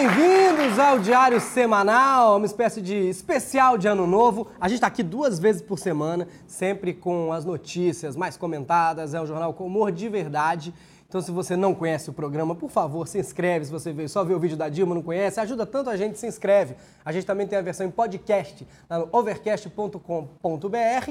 Bem-vindos ao Diário Semanal, uma espécie de especial de Ano Novo. A gente está aqui duas vezes por semana, sempre com as notícias mais comentadas. É um jornal com humor de verdade. Então, se você não conhece o programa, por favor, se inscreve. Se você veio só ver o vídeo da Dilma não conhece, ajuda tanto a gente, se inscreve. A gente também tem a versão em podcast, lá no overcast.com.br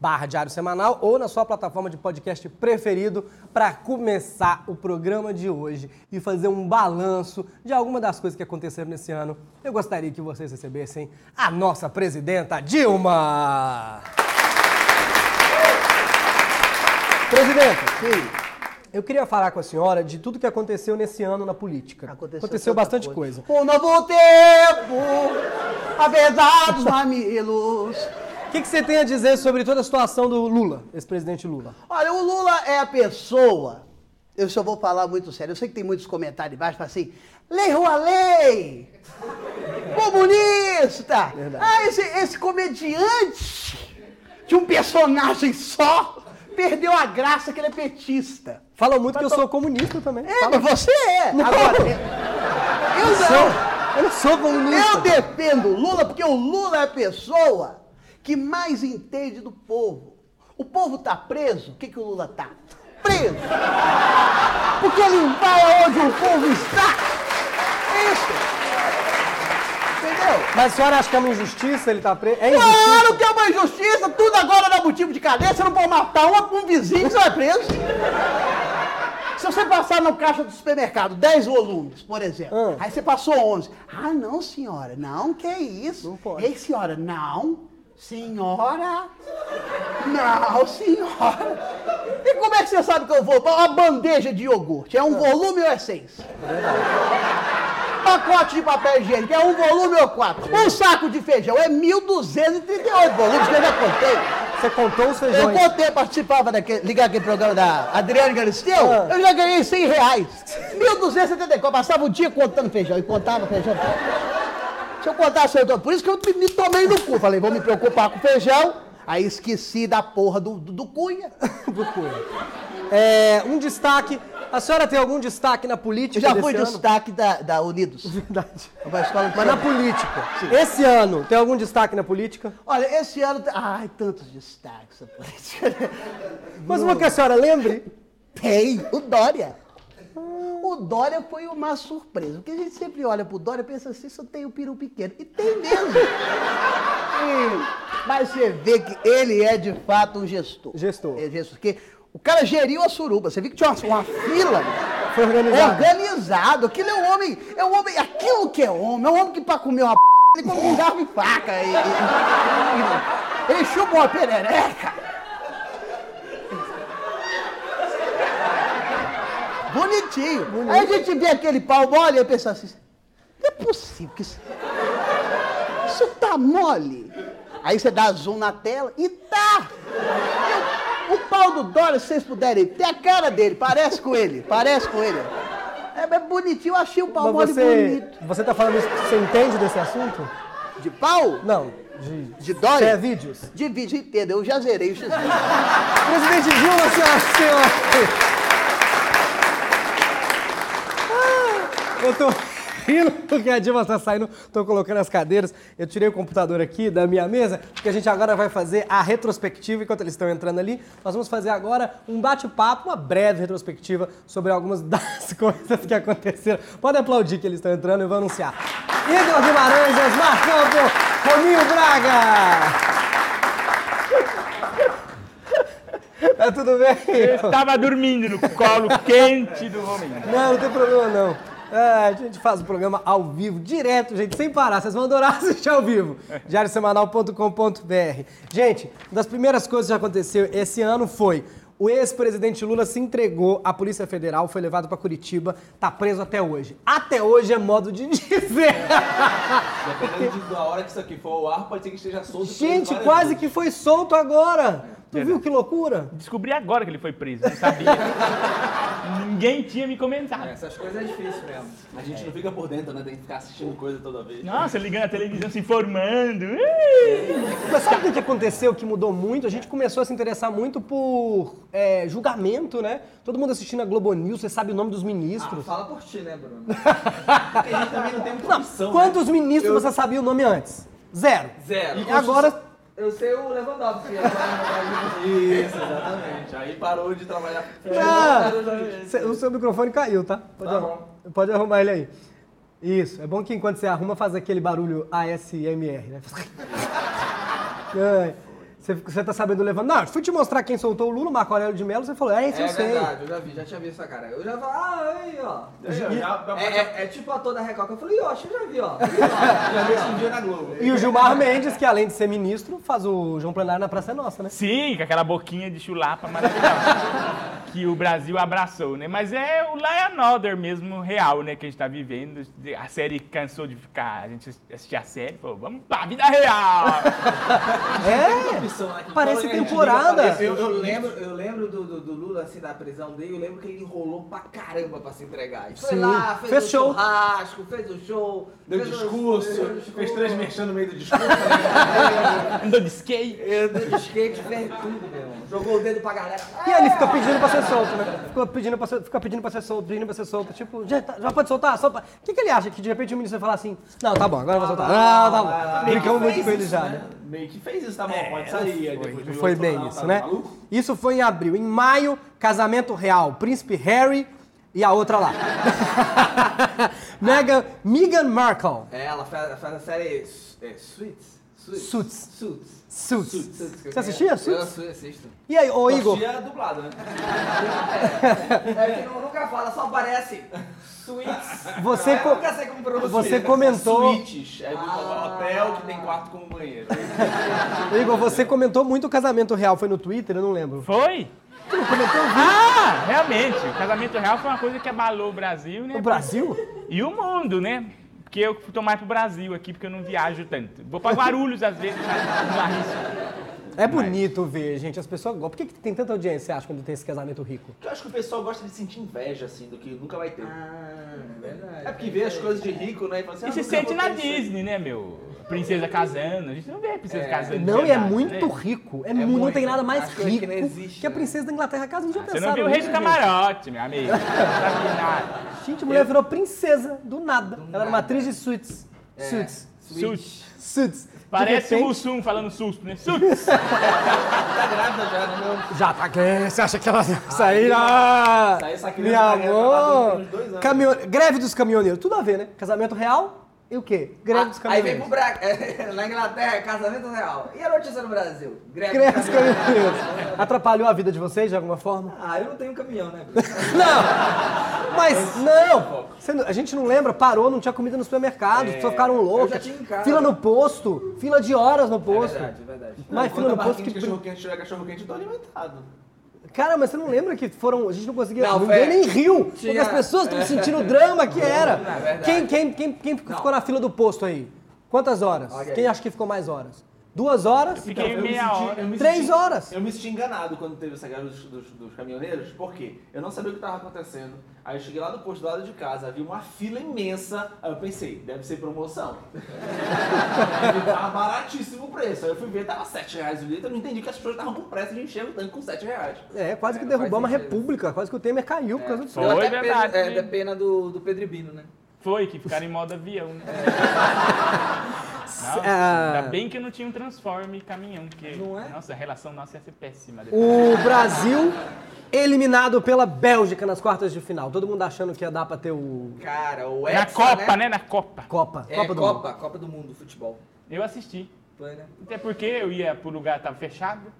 barra Diário Semanal ou na sua plataforma de podcast preferido para começar o programa de hoje e fazer um balanço de alguma das coisas que aconteceram nesse ano. Eu gostaria que vocês recebessem a nossa presidenta Dilma! Presidente, Sim. eu queria falar com a senhora de tudo que aconteceu nesse ano na política. Aconteceu tanta bastante coisa. Um novo tempo, apesar dos mamilos. O que, que você tem a dizer sobre toda a situação do Lula, ex-presidente Lula? Olha, o Lula é a pessoa. Eu só vou falar muito sério. Eu sei que tem muitos comentários embaixo, mas assim, lei rua lei! Comunista! Verdade. Ah, esse, esse comediante de um personagem só perdeu a graça que ele é petista. Falam muito que eu sou comunista também. É, Falam- mas você é. Não. Agora, eu Eu não. sou, eu não sou comunista. Eu defendo o Lula porque o Lula é a pessoa que mais entende do povo. O povo tá preso, o que, que o Lula tá? Preso! Porque ele vai aonde o povo está! Isso! Entendeu? Mas a senhora acha que é uma injustiça ele tá preso? É injustiça? Claro que é uma injustiça, tudo agora dá motivo de cadeia, você não pode matar uma, um vizinho, você vai preso. Se você passar no caixa do supermercado 10 volumes, por exemplo, Ah. aí você passou 11. Ah, não, senhora, não, que isso? Não pode. Ei, senhora, não. Senhora? Não, senhora. E como é que você sabe que eu vou? Uma bandeja de iogurte, é um volume ou é seis? Pacote de papel higiênico, é um volume ou quatro? Um saco de feijão é 1.238 volumes, que eu já contei. Você contou os Eu feijões? contei, participava daquele, ligar aquele programa da Adriane Galisteu, Ah. eu já ganhei 100 reais. 1.274, passava o dia contando feijão, e contava feijão. Se eu contasse, eu por isso que eu me tomei no cu. Falei, vou me preocupar com feijão. Aí esqueci da porra do, do, do Cunha. Do Cunha. É, um destaque. A senhora tem algum destaque na política Eu já fui destaque da, da Unidos. Verdade. De Mas na política. Esse ano, tem algum destaque na política? Olha, esse ano. tem- Ai, tantos destaques. essa política. Mas uma que a senhora lembre? Tem, o Dória. O Dória foi uma surpresa. Porque a gente sempre olha pro Dória e pensa assim, só tem o peru pequeno. E tem mesmo. E- mas você vê que ele é de fato um gestor. Gestor. É gestor. Porque o cara geriu a suruba. Você viu que tinha uma, uma fila Foi organizado. organizado. Aquilo é um homem. É um homem. Aquilo que é homem. É um homem que pra comer uma p. Ele come com garfo e faca. E, e- e- ele chupa uma perereca. Bonitinho. Aí a gente vê aquele pau mole e pensa assim, não é possível que isso... Isso tá mole. Aí você dá zoom na tela e tá. O, pau do Dória, se vocês puderem, tem a cara dele, parece com ele, parece com ele. É, é bonitinho, eu achei o pau Mas mole você, bonito. você tá falando isso você entende desse assunto? De pau? Não. De, De Dória? É, vídeos. De vídeo, entenda, eu já zerei o X. Presidente Dilma, senhoras e senhores. Ah, Eu tô rindo porque a Dilma tá saindo, tô colocando as cadeiras. Eu tirei o computador aqui da minha mesa, porque a gente agora vai fazer a retrospectiva enquanto eles estão entrando ali. Nós vamos fazer agora um bate-papo, uma breve retrospectiva sobre algumas das coisas que aconteceram. Pode aplaudir que eles estão entrando, eu vou anunciar. Igor Guimarães, Osmar Campo, Rominho Braga. Tá tudo bem? Estava dormindo no colo quente do homem. Não, não tem problema não. É, a gente faz o programa ao vivo, direto, gente, sem parar. Vocês vão adorar assistir ao vivo. diariosemanal.com.br. Gente, uma das primeiras coisas que aconteceu esse ano foi o ex-presidente Lula se entregou à Polícia Federal, foi levado para Curitiba, tá preso até hoje. Até hoje é modo de dizer. Dependendo de- da hora que isso aqui for ao ar, pode ser que esteja solto. Gente, quase vezes. que foi solto agora. Tu Verdade. viu que loucura? Descobri agora que ele foi preso, não sabia. Ninguém tinha me comentado. Essas coisas é difícil mesmo. A gente não fica por dentro, né? Tem que ficar assistindo coisa toda vez. Nossa, ligando a televisão, se informando. Mas sabe o que aconteceu que mudou muito? A gente começou a se interessar muito por é, julgamento, né? Todo mundo assistindo a Globo News, você sabe o nome dos Ah, ministros. fala por ti, né, Bruno? Porque a gente também não tem muita opção. quantos né? ministros Eu- você sabia o nome antes? Zero. Zero. E agora, Eu sei o Lewandowski. Isso, exatamente. Aí parou de trabalhar. Ah, já- cê- o seu microfone caiu, tá? Pode, Tá arrum- pode arrumar ele aí. Isso, é bom que enquanto você arruma, faz aquele barulho ASMR, né? Ai, Você, você tá sabendo levando. Não, fui te mostrar quem soltou o Lula, o Marco Aurélio de Mello, você falou, é, esse É eu sei. verdade, eu já vi, já tinha visto essa cara. Eu já falo, ah, aí, ó. Aí, ó, já- já- É, é, é tipo a ator da Record que eu falei, ó, acho que eu já vi, ó. Já vi. Um dia na Globo. E o Gilmar Mendes, que além de ser ministro, faz o João Plenário na Praça é Nossa, né? Sim, com aquela boquinha de chulapa maravilhosa. que o Brasil abraçou, né? Mas é o Order mesmo real, né? Que a gente tá vivendo. A série cansou de ficar. A gente assistia a série, falou, vamos pra vida real! É, Parece temporada. Eu, eu lembro, eu lembro do, do, do Lula, assim, da prisão dele, eu lembro que ele enrolou pra caramba pra se entregar. Foi Sim. lá, fez, Fez o show. churrasco, fez o show. Deu fez discurso, fez fez três mexendo no meio do discurso. né? Andou de skate. Andou de skate, fez tudo. Jogou o dedo pra galera. E ele fica pedindo pra ser solto, né? Fica pedindo pra ser, fica pedindo pra ser solto, pedindo pra ser solto. Tipo, já, tá- já pode soltar? Solta. O que, que ele acha? Que de repente o ministro vai falar assim, não, tá bom, agora eu vou soltar. Não, tá bom. Brincamos muito com ele já, né? né? Meio que fez isso, tá bom, pode sair. Foi, não bem isso, tá né? maluco? Isso foi em abril. Em maio, casamento real. Príncipe Harry e a outra lá. Meghan, Meghan Markle. É, ela faz, faz a série é, Suits. Suits. Suits. Suits. Suits. Suits, que eu Você assistia. Eu Suits? assi- assisto. E aí, ô Igor? Assistia dublado, né? É que não- nunca fala, só aparece Suits. Você, Eu co- nunca sei como pronunciar. você comentou, Suítes, é do hotel que tem quarto com banheiro. Igor, você comentou muito o casamento real. Foi no Twitter? Eu não lembro. Foi? Ah, realmente. O casamento real foi uma coisa que abalou o Brasil, né? No Brasil? E o mundo, né? Porque eu tô mais pro Brasil aqui, porque eu não viajo tanto. Vou pra Guarulhos às vezes, mas não arrisco. É bonito ver, gente. As pessoas gostam. Por que, que tem tanta audiência, você acha, quando tem esse casamento rico? Porque eu acho que o pessoal gosta de sentir inveja, assim, do que nunca vai ter. Ah, verdade. É porque vê as coisas de rico, né? E fala assim, E ah, se sente na. Disney, né, meu? Princesa casando. A gente não vê a princesa casando. de Não, e é muito né? rico. É, muito, não tem nada mais hoje rico que existe, que a né? princesa da Inglaterra casa. Um dia Você não viu o rei do camarote, meu amigo. Gente, a mulher virou princesa do nada. Ela era uma atriz de Suits. Suits. Suits. Suits. De Parece o repente- Mussum falando susto, né? Suits. Tá grávida já, né, meu? Já tá quem? Você acha que ela sair ah, Saiu essa criança Meu amor. tá. Caminhone- Greve dos caminhoneiros. Tudo a ver, né? Casamento real e o quê? Greve dos Ah, aí vem pro Braga, na Inglaterra, casamento real. E a notícia no Brasil? Greve, Greve de dos caminhoneiros. caminhoneiros. Atrapalhou a vida de vocês de alguma forma? Ah, eu não tenho caminhão, né? Não! Mas não! Não- a gente não lembra, parou, não tinha comida no supermercado, as pessoas ficaram loucas. já tinha em casa. Fila no posto, fila de horas no É posto. verdade, é verdade. Mas fila Quando no a posto que. cachorro quente tiver cachorro quente, eu tô alimentado. Cara, mas você não lembra que foram. A gente não conseguia. Não, ninguém foi- nem riu. Porque Tinha- as pessoas estão sentindo o drama que era. é quem, quem, quem, quem ficou na fila do posto aí? Quantas horas? Aí. Quem acha que ficou mais horas? Duas horas? Fiquei eu meia senti- hora. eu me Três senti- horas. Eu me senti enganado quando teve essa guerra dos, dos- dos caminhoneiros, por quê? Eu não sabia o que estava acontecendo. Aí eu cheguei lá no posto do lado de casa, havia uma fila imensa. Aí eu pensei, deve ser promoção. Estar baratíssimo o preço. Aí eu fui ver, tava 7 reais o litro. Eu não entendi que as pessoas estavam com pressa de encher o tanque com 7 reais. É, quase que É, não derrubou uma sentido. república. Quase que o Temer caiu por causa disso. Foi Deu até verdade, é, da pena do, do Pedro Ibino, né? Foi, que ficaram em modo avião, né? Nossa, Ah. ainda bem que não tinha um transforme e caminhão, porque Não é? nossa, a relação nossa ia ser péssima. O Brasil eliminado pela Bélgica nas quartas de final. Todo mundo achando que ia dar pra ter o Cara, o Na Hexa, Copa, né? Na Copa. Copa. É, Copa do Copa, Mundo. Copa do Mundo, futebol. Eu assisti. Foi, né? Até porque eu ia pro lugar que tava fechado.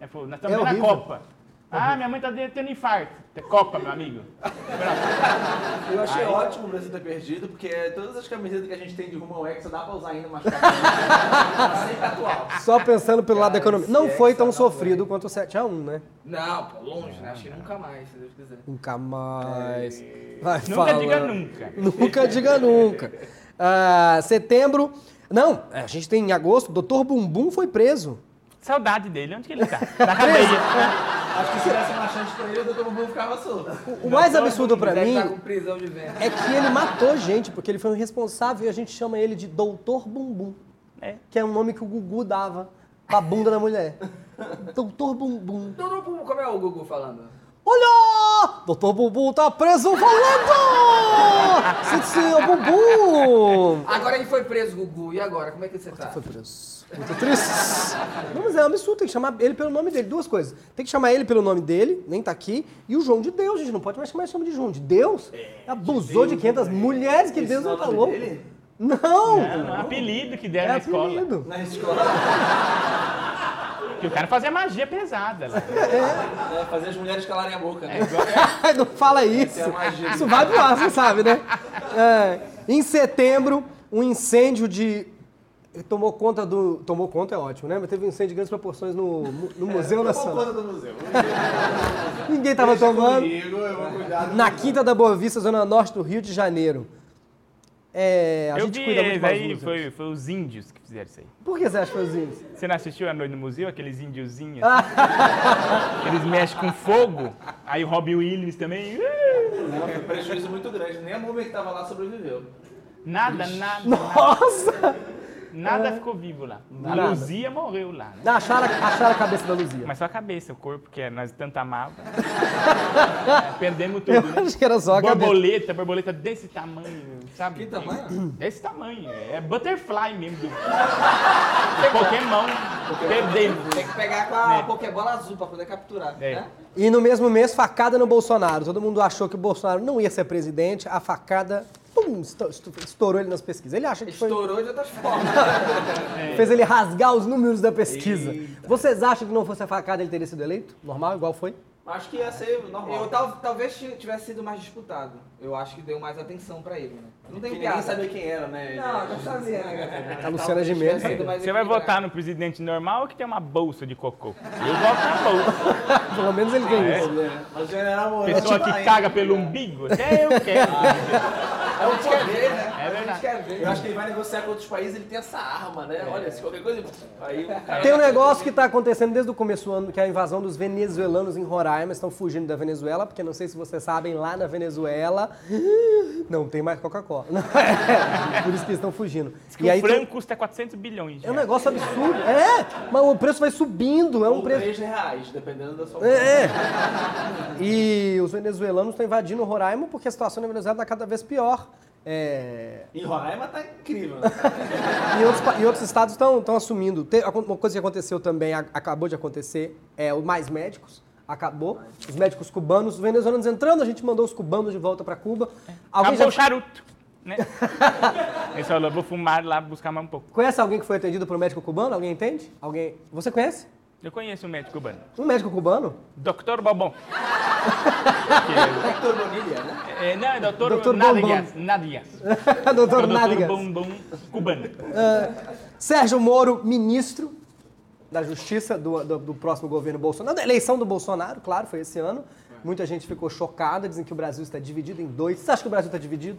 Aí falou, nós É estamos na horrível. Copa. Ah, minha mãe tá tendo infarto. É Copa, meu amigo. Eu achei Aí- ótimo o Brasil ter perdido, porque todas as camisetas que a gente tem de rumo ao Hexa dá pra usar ainda mais tarde. Tá sempre atual. Só pensando pelo lado da Cara, economia. Não foi tão sofrido quanto o 7x1, né? Não, pô, longe, né? Acho que nunca mais, se Deus quiser. Nunca mais. Vai Nunca falando. diga nunca. Nunca diga nunca. Ah, setembro. Não, a gente tem em agosto, Dr. Bumbum foi preso. Saudade dele. Onde que ele tá? Na cadeia. Acho que se desse uma chance pra ele, o Dr. Bumbum ficava solto. O mais absurdo pra mim estar com prisão de ventre. é que ele matou gente, porque ele foi um responsável e a gente chama ele de Doutor Bumbum. É. Que é um nome que o Gugu dava pra bunda da mulher. Doutor Bumbum. Doutor Bumbum, como é o Gugu falando? Olha! Doutor Bumbum tá preso falando! Sim, sim, é Agora ele foi preso, Gugu. E agora? Como é que você tá? Foi preso. Muito triste. Não, mas é um absurdo, tem que chamar ele pelo nome dele. Duas coisas. Tem que chamar ele pelo nome dele, nem tá aqui. E o João de Deus, gente. Não pode mais chamar esse nome de João de Deus. Abusou de, 500 mulheres que Esse Deus não é não o nome falou. dele? Não! É um apelido que É deram na escola. apelido. Na escola, Que o cara fazia magia pesada lá. é, fazer as mulheres calarem a boca. Né? não fala isso. é magia. Isso vai pro ar, você sabe, né? É, em setembro, um incêndio de. Tomou conta do. Tomou conta é ótimo, né? Mas teve um incêndio de grandes proporções no, no Museu Tomou Nacional. conta do museu. Ninguém tava Deixa tomando. comigo, eu vou cuidar do Na museu. Quinta da Boa Vista, zona norte do Rio de Janeiro. É, a Eu gente vi cuida muito mais aí, foi, foi os índios que fizeram isso aí. Por que você acha que foi os índios? Você não assistiu a Noite no Museu, aqueles índiozinhos? Ah. Eles mexem com fogo, aí o Robbie Williams também. Não, foi um prejuízo muito grande. Nem a múmia que tava lá sobreviveu. Nada, nada, nada, Nossa! nada ficou vivo lá. A Nada. Luzia morreu lá, né? Não, acharam, acharam a cabeça da Luzia. Mas só a cabeça, o corpo, que nós tanto amava. É, Perdemos tudo, Eu né? acho que era só a cabeça. Borboleta, borboleta desse tamanho, sabe? Que tamanho? Desse tamanho, é butterfly mesmo. Do... Pokémon. Perdemos. Tem que pegar com a Pokébola azul pra poder capturar, É. né? E no mesmo mês, facada no Bolsonaro. Todo mundo achou que o Bolsonaro não ia ser presidente. A facada estourou ele nas pesquisas. Ele acha que foi. Estourou de outras formas. Fez ele rasgar os números da pesquisa. Vocês acham que não fosse a facada ele teria sido eleito? Normal, igual foi? Acho que ia ser normal. Eu tal- talvez ti- tivesse sido mais disputado. Eu acho que deu mais atenção pra ele, né? Não tem Porque piada. ninguém sabia quem era, né? Não, já sabia, né? A Luciana Gimenez. Você vai votar no presidente normal ou que tem uma bolsa de cocô? Eu voto na bolsa. Pelo menos ele tem isso. É. O general Mourão Pessoa tá que indo. caga pelo umbigo, até eu quero. gente quer ver, né? É. Eu acho que ele vai negociar com outros países, ele tem essa arma, né? Olha, se qualquer coisa. Aí. Tem um negócio que está acontecendo desde o começo do ano, que é a invasão dos venezuelanos em Roraima. Estão fugindo da Venezuela, porque não sei se vocês sabem, lá na Venezuela não tem mais Coca-Cola. É, Por isso que eles estão fugindo. Que E aí o frango custa 400 bilhões. É um reais. negócio absurdo. É, mas o preço vai subindo. É um Ou preço. 3 reais, dependendo da sua É, é. E os venezuelanos estão invadindo Roraima porque a situação na Venezuela está cada vez pior. É, Em Roraima tá incrível, né? E outros, e outros estados estão assumindo. Te- Uma coisa que aconteceu também, a- acabou de acontecer, é o Mais Médicos. Acabou. Os médicos cubanos, os venezuelanos entrando, a gente mandou os cubanos de volta para Cuba. Alguém Acabou o já charuto, né? Ele falou, vou fumar lá, buscar mais um pouco. conhece alguém que foi atendido por um médico cubano? Alguém entende? Alguém? Você conhece? Eu conheço um médico cubano, Um médico cubano? Dr. Bobon. Hector Bonilha, né? É, não, é Dr. Dr. É o Dr. Nádegas. Bombom cubano. Sérgio Moro, ministro da Justiça do, do- do próximo governo Bolsonaro. Da eleição do Bolsonaro, claro, foi esse ano. Muita gente ficou chocada, dizem que o Brasil está dividido em dois. Você acha que o Brasil está dividido?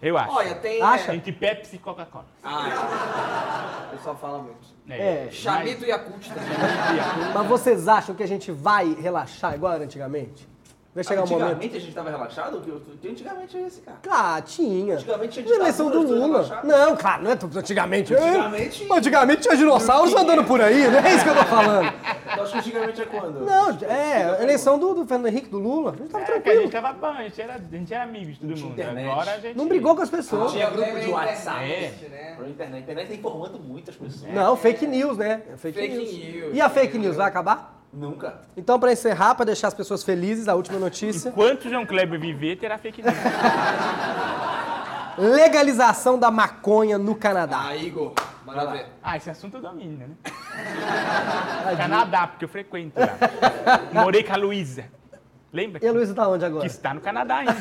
Eu acho. Olha, tem. Acha? é, Entre Pepsi e Coca-Cola. Ah, o pessoal fala muito. É. Chamito e Yakult também. Mas vocês acham que a gente vai relaxar igual era antigamente? Vai chegar um momento. Antigamente a gente tava relaxado? Que, que antigamente é esse, cara. Ah, tinha. Antigamente tinha eleição do Lula. Não, claro, não é tudo antigamente. Antigamente- É, antigamente tinha dinossauros andando por aí, não é isso que eu tô falando. Eu acho que antigamente é quando? Não, é, a eleição do, do Fernando Henrique, do Lula, a gente tava É, que a tranquilo. gente tava bom, a gente era, a gente era amigo de todo mundo. internet. Agora a gente. Não brigou com as pessoas. Tinha grupo de é WhatsApp. internet, né? Pra internet. A internet tá informando muitas pessoas. Não, fake news, né? Fake, Fake news. news. E a fake news vai acabar? Nunca. Então, pra encerrar, pra deixar as pessoas felizes, a última notícia: Enquanto o João Kleber viver, terá fake news. legalização da maconha no Canadá. Ah, Igor, manda ver. Ah, esse assunto eu domino, né? Canadá, porque eu frequento lá. Morei com a Luísa. Lembra? E a Luísa tá onde Que agora? está no Canadá ainda.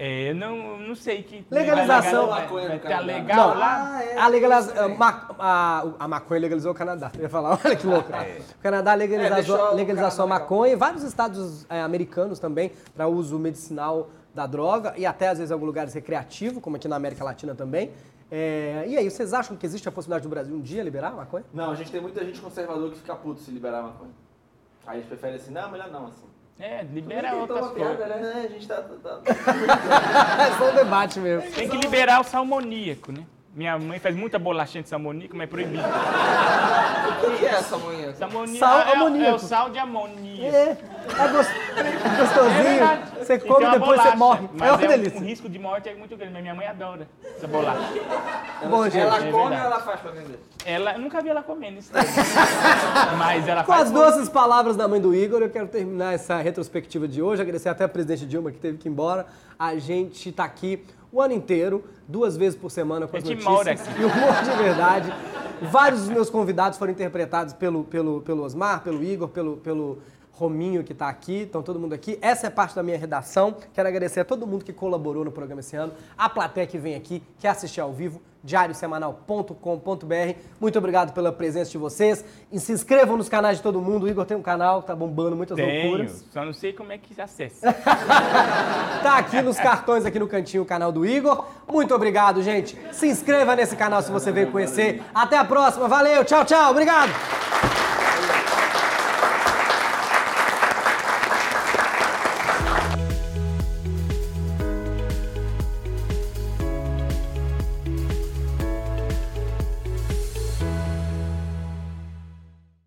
É, eu não, não sei que. Legalização- Vai, Maconha no vai, tá Canadá. legal Não. lá? A, legaliza... a, ma- a- a maconha legalizou o Canadá. Eu ia falar, olha que louco. O Canadá É, legalizou, o legalizou a Canadá maconha e vários estados é, americanos também para uso medicinal da droga e até às vezes em alguns lugares recreativo, como aqui na América Latina também. É, e aí, vocês acham que existe a possibilidade do Brasil um dia liberar a maconha? Não, a gente tem muita gente conservador que fica puto se liberar a maconha. Aí eles preferem assim, não, melhor não, assim. É, libera outras uma piada, coisas. né? A gente tá... tá, tá- É só um debate mesmo. Tem que liberar o salmoníaco, né? Minha mãe faz muita bolachinha de salmoníaco, mas é proibido. O que é essa? Salmoníaco Sal é, é amoníaco. o sal de amoníaco. É, é É gostosinho. verdade. você E come uma depois você bolacha, morre. Mas é uma é um- delícia. o risco de morte é muito grande, mas minha mãe adora essa bolacha. Bom, gente. Ela é come ou ela faz pra vender? Ela, eu nunca vi ela comendo isso. mas ela Com faz as doces palavras da mãe do Igor, eu quero terminar essa retrospectiva de hoje. Agradecer até a presidente Dilma que teve que ir embora. A gente tá aqui o ano inteiro, duas vezes por semana com as A gente notícias. mora aqui. E o humor de verdade. Vários dos meus convidados foram interpretados pelo, pelo, pelo Osmar, pelo Igor, pelo, pelo Rominho que tá aqui, estão todo mundo aqui. Essa é parte da minha redação. Quero agradecer a todo mundo que colaborou no programa esse ano, a plateia que vem aqui, que assistiu ao vivo, diariosemanal.com.br. Muito obrigado pela presença de vocês. E se inscrevam nos canais de todo mundo. O Igor tem um canal que tá bombando muitas Tenho, loucuras. só não sei como é que se acessa. Tá aqui nos cartões, aqui no cantinho, o canal do Igor. Muito obrigado, gente. Se inscreva nesse canal se você veio conhecer. Até a próxima. Valeu, tchau, tchau. Obrigado.